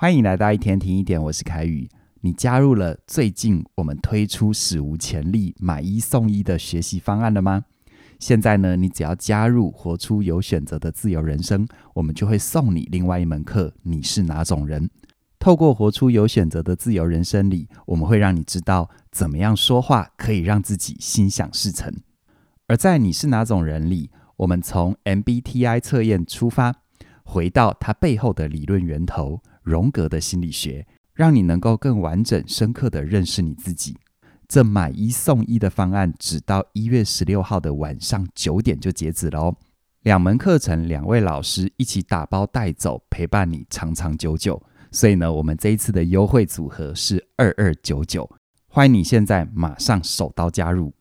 欢迎来到一天听一点，我是凯宇。你加入了最近我们推出史无前例买一送一的学习方案了吗？现在呢，你只要加入活出有选择的自由人生，我们就会送你另外一门课。你是哪种人？透过活出有选择的自由人生里，我们会让你知道怎么样说话可以让自己心想事成。而在你是哪种人里，我们从 MBTI 测验出发，回到它背后的理论源头。荣格的心理学，让你能够更完整、深刻地认识你自己。这买一送一的方案，只到一月十六号的晚上九点就截止了哦。两门课程，两位老师一起打包带走，陪伴你长长久久。所以呢，我们这一次的优惠组合是二二九九，欢迎你现在马上手刀加入。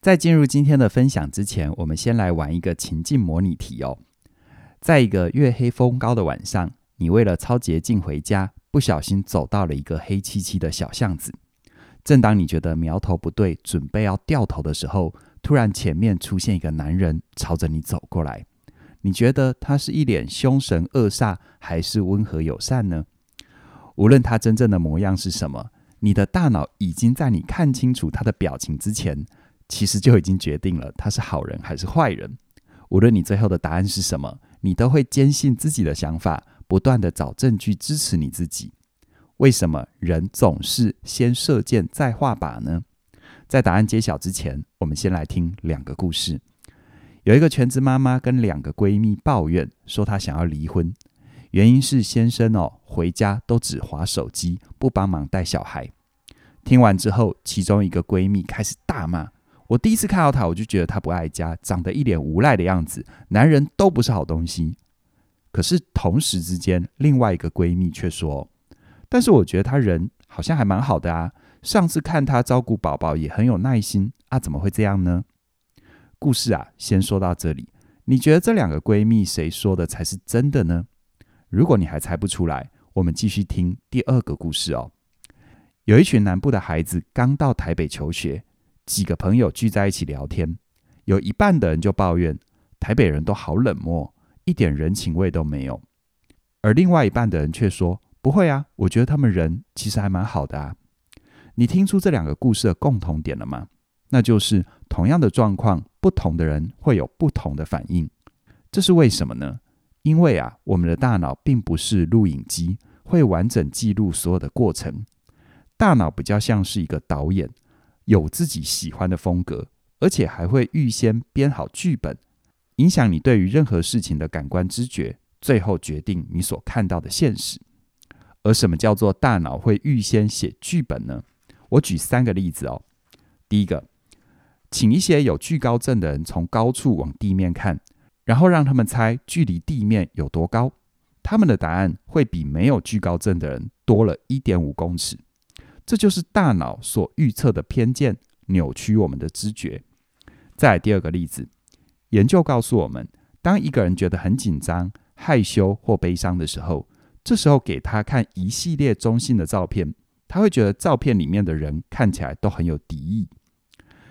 在进入今天的分享之前，我们先来玩一个情境模拟题哦。在一个月黑风高的晚上。你为了抄捷径回家，不小心走到了一个黑漆漆的小巷子。正当你觉得苗头不对，准备要掉头的时候，突然前面出现一个男人朝着你走过来。你觉得他是一脸凶神恶煞，还是温和友善呢？无论他真正的模样是什么，你的大脑已经在你看清楚他的表情之前，其实就已经决定了他是好人还是坏人。无论你最后的答案是什么，你都会坚信自己的想法。不断地找证据支持你自己。为什么人总是先射箭再画靶呢？在答案揭晓之前，我们先来听两个故事。有一个全职妈妈跟两个闺蜜抱怨说，她想要离婚，原因是先生哦回家都只划手机，不帮忙带小孩。听完之后，其中一个闺蜜开始大骂：“我第一次看到他，我就觉得他不爱家，长得一脸无赖的样子，男人都不是好东西。”可是同时之间，另外一个闺蜜却说：“但是我觉得她人好像还蛮好的啊，上次看她照顾宝宝也很有耐心啊，怎么会这样呢？”故事啊，先说到这里。你觉得这两个闺蜜谁说的才是真的呢？如果你还猜不出来，我们继续听第二个故事哦。有一群南部的孩子刚到台北求学，几个朋友聚在一起聊天，有一半的人就抱怨台北人都好冷漠。一点人情味都没有，而另外一半的人却说：“不会啊，我觉得他们人其实还蛮好的啊。”你听出这两个故事的共同点了吗？那就是同样的状况，不同的人会有不同的反应。这是为什么呢？因为啊，我们的大脑并不是录影机，会完整记录所有的过程。大脑比较像是一个导演，有自己喜欢的风格，而且还会预先编好剧本。影响你对于任何事情的感官知觉，最后决定你所看到的现实。而什么叫做大脑会预先写剧本呢？我举三个例子哦。第一个，请一些有惧高症的人从高处往地面看，然后让他们猜距离地面有多高。他们的答案会比没有惧高症的人多了一点五公尺。这就是大脑所预测的偏见，扭曲我们的知觉。再来第二个例子。研究告诉我们，当一个人觉得很紧张、害羞或悲伤的时候，这时候给他看一系列中性的照片，他会觉得照片里面的人看起来都很有敌意。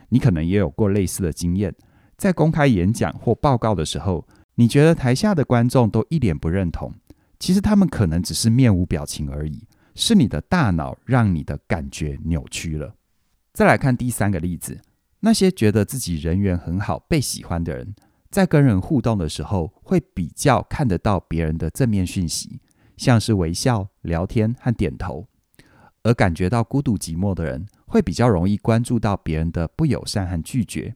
你可能也有过类似的经验，在公开演讲或报告的时候，你觉得台下的观众都一脸不认同，其实他们可能只是面无表情而已，是你的大脑让你的感觉扭曲了。再来看第三个例子。那些觉得自己人缘很好、被喜欢的人，在跟人互动的时候，会比较看得到别人的正面讯息，像是微笑、聊天和点头；而感觉到孤独寂寞的人，会比较容易关注到别人的不友善和拒绝。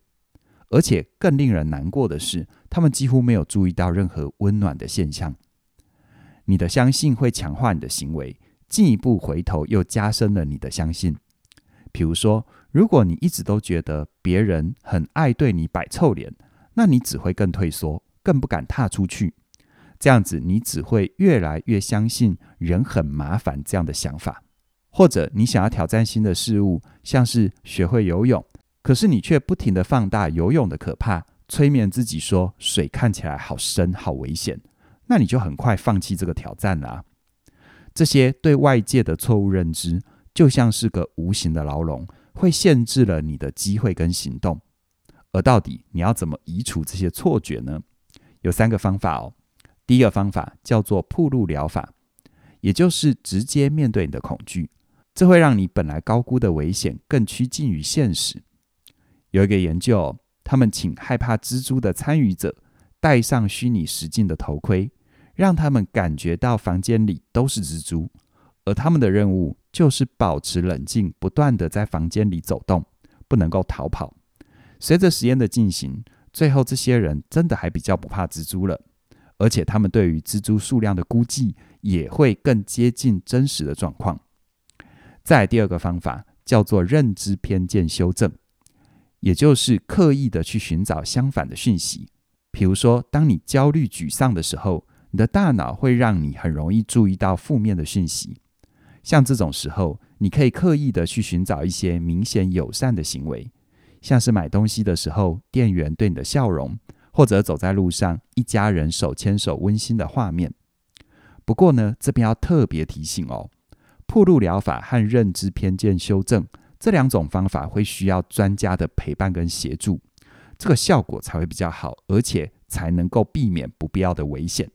而且更令人难过的是，他们几乎没有注意到任何温暖的现象。你的相信会强化你的行为，进一步回头又加深了你的相信。比如说，如果你一直都觉得别人很爱对你摆臭脸，那你只会更退缩，更不敢踏出去。这样子，你只会越来越相信人很麻烦这样的想法。或者，你想要挑战新的事物，像是学会游泳，可是你却不停地放大游泳的可怕，催眠自己说水看起来好深、好危险，那你就很快放弃这个挑战了啊。这些对外界的错误认知。就像是个无形的牢笼，会限制了你的机会跟行动。而到底你要怎么移除这些错觉呢？有三个方法哦。第一个方法叫做暴露疗法，也就是直接面对你的恐惧。这会让你本来高估的危险更趋近于现实。有一个研究，他们请害怕蜘蛛的参与者戴上虚拟实境的头盔，让他们感觉到房间里都是蜘蛛，而他们的任务就是保持冷静，不断地在房间里走动，不能够逃跑。随着实验的进行，最后这些人真的还比较不怕蜘蛛了，而且他们对于蜘蛛数量的估计也会更接近真实的状况。再第二个方法叫做认知偏见修正，也就是刻意的去寻找相反的讯息。比如说，当你焦虑、沮丧的时候，你的大脑会让你很容易注意到负面的讯息。像这种时候，你可以刻意的去寻找一些明显友善的行为，像是买东西的时候，店员对你的笑容，或者走在路上，一家人手牵手温馨的画面。不过呢，这边要特别提醒哦。暴露疗法和认知偏见修正这两种方法会需要专家的陪伴跟协助，这个效果才会比较好，而且才能够避免不必要的危险。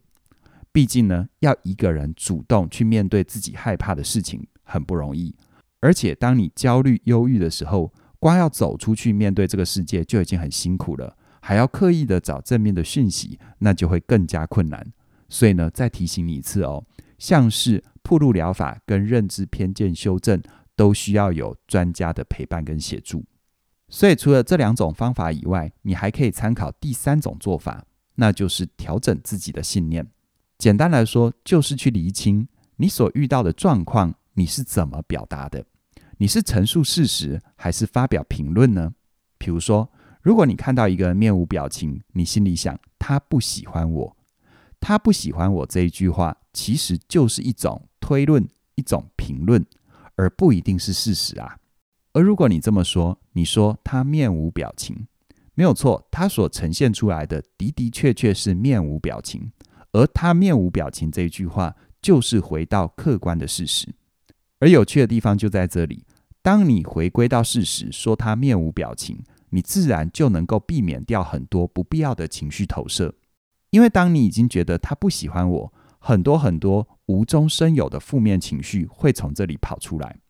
毕竟呢，要一个人主动去面对自己害怕的事情很不容易，而且当你焦虑、忧郁的时候，光要走出去面对这个世界就已经很辛苦了，还要刻意的找正面的讯息，那就会更加困难。所以呢，再提醒你一次哦。像是暴露疗法跟认知偏见修正，都需要有专家的陪伴跟协助。所以除了这两种方法以外，你还可以参考第三种做法，那就是调整自己的信念。简单来说，就是去厘清你所遇到的状况，你是怎么表达的？你是陈述事实，还是发表评论呢？比如说，如果你看到一个人面无表情，你心里想他不喜欢我，他不喜欢我这一句话。其实就是一种推论，一种评论，而不一定是事实啊。而如果你这么说，你说他面无表情，没有错，他所呈现出来的的的确确是面无表情，而他面无表情这一句话，就是回到客观的事实。而有趣的地方就在这里，当你回归到事实，说他面无表情，你自然就能够避免掉很多不必要的情绪投射，因为当你已经觉得他不喜欢我。很多很多无中生有的负面情绪会从这里跑出来，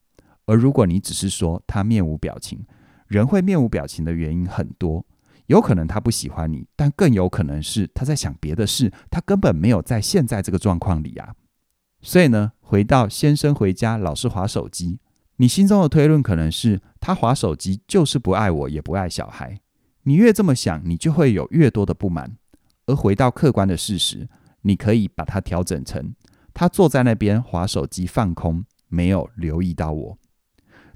而如果你只是说他面无表情，人会面无表情的原因很多，有可能他不喜欢你，但更有可能是他在想别的事，他根本没有在现在这个状况里啊。所以呢，回到先生回家老是划手机，你心中的推论可能是他划手机就是不爱我，也不爱小孩。你越这么想，你就会有越多的不满。而回到客观的事实。你可以把它调整成，他坐在那边划手机放空，没有留意到我，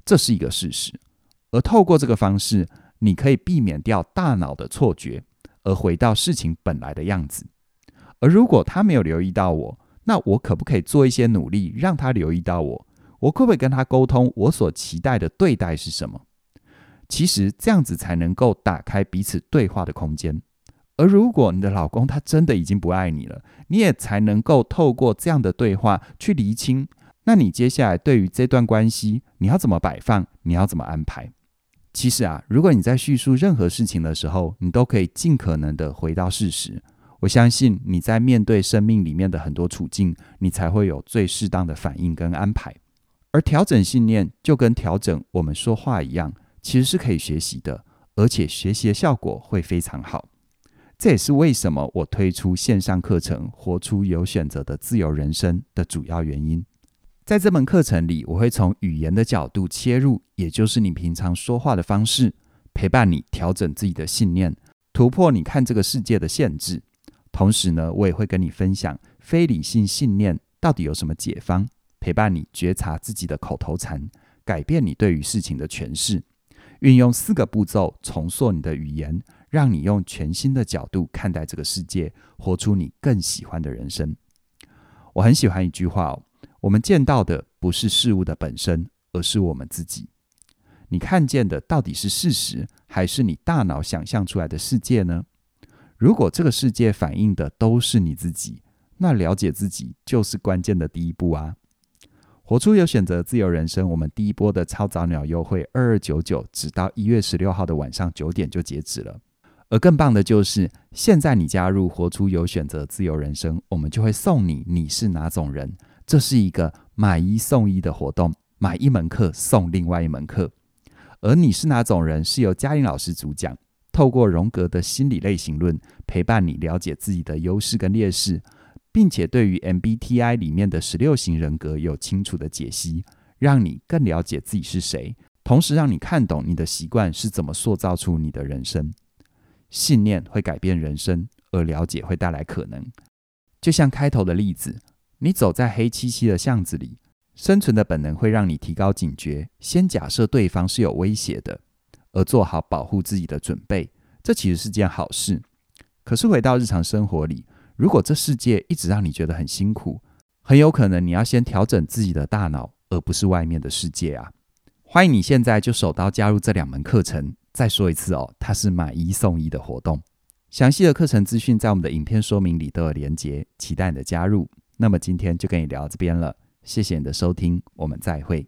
这是一个事实。而透过这个方式，你可以避免掉大脑的错觉，而回到事情本来的样子。而如果他没有留意到我，那我可不可以做一些努力让他留意到我？我可不可以跟他沟通我所期待的对待是什么？其实这样子才能够打开彼此对话的空间。而如果你的老公他真的已经不爱你了，你也才能够透过这样的对话去厘清，那你接下来对于这段关系，你要怎么摆放，你要怎么安排？其实啊，如果你在叙述任何事情的时候，你都可以尽可能的回到事实。我相信你在面对生命里面的很多处境，你才会有最适当的反应跟安排。而调整信念就跟调整我们说话一样，其实是可以学习的，而且学习的效果会非常好。这也是为什么我推出线上课程《活出有选择的自由人生》的主要原因。在这门课程里，我会从语言的角度切入，也就是你平常说话的方式，陪伴你调整自己的信念，突破你看这个世界的限制。同时呢，我也会跟你分享非理性信念到底有什么解方，陪伴你觉察自己的口头禅，改变你对于事情的诠释，运用四个步骤重塑你的语言。让你用全新的角度看待这个世界，活出你更喜欢的人生。我很喜欢一句话哦：我们见到的不是事物的本身，而是我们自己。你看见的到底是事实，还是你大脑想象出来的世界呢？如果这个世界反映的都是你自己，那了解自己就是关键的第一步啊！活出有选择自由人生，我们第一波的超早鸟优惠二二九九，直到一月十六号的晚上九点就截止了。而更棒的就是，现在你加入“活出有选择自由人生”，我们就会送你《你是哪种人》这是一个买一送一的活动，买一门课送另外一门课。而你是哪种人？是由嘉玲老师主讲，透过荣格的心理类型论，陪伴你了解自己的优势跟劣势，并且对于 MBTI 里面的十六型人格有清楚的解析，让你更了解自己是谁，同时让你看懂你的习惯是怎么塑造出你的人生。信念会改变人生，而了解会带来可能。就像开头的例子，你走在黑漆漆的巷子里。生存的本能会让你提高警觉，先假设对方是有威胁的，而做好保护自己的准备。这其实是件好事。可是回到日常生活里，如果这世界一直让你觉得很辛苦，很有可能你要先调整自己的大脑，而不是外面的世界啊！欢迎你现在就手刀加入这两门课程。再说一次哦，它是买一送一的活动。详细的课程资讯在我们的影片说明里都有连结，期待你的加入。那么今天就跟你聊这边了。谢谢你的收听，我们再会。